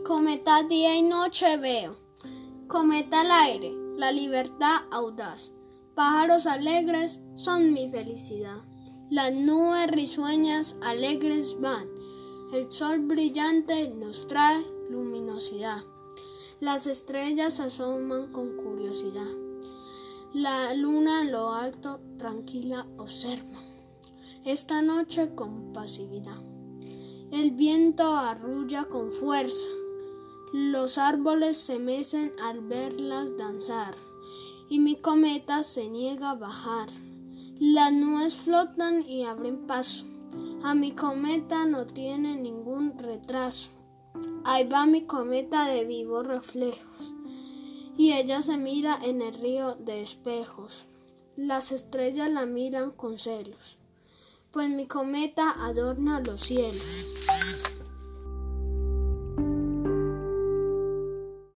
Cometa día y noche veo, cometa al aire, la libertad audaz. Pájaros alegres son mi felicidad. Las nubes risueñas alegres van. El sol brillante nos trae luminosidad. Las estrellas asoman con curiosidad. La luna en lo alto tranquila observa. Esta noche con pasividad. El viento arrulla con fuerza. Los árboles se mecen al verlas danzar y mi cometa se niega a bajar. Las nubes flotan y abren paso. A mi cometa no tiene ningún retraso. Ahí va mi cometa de vivos reflejos. Y ella se mira en el río de espejos. Las estrellas la miran con celos. Pues mi cometa adorna los cielos.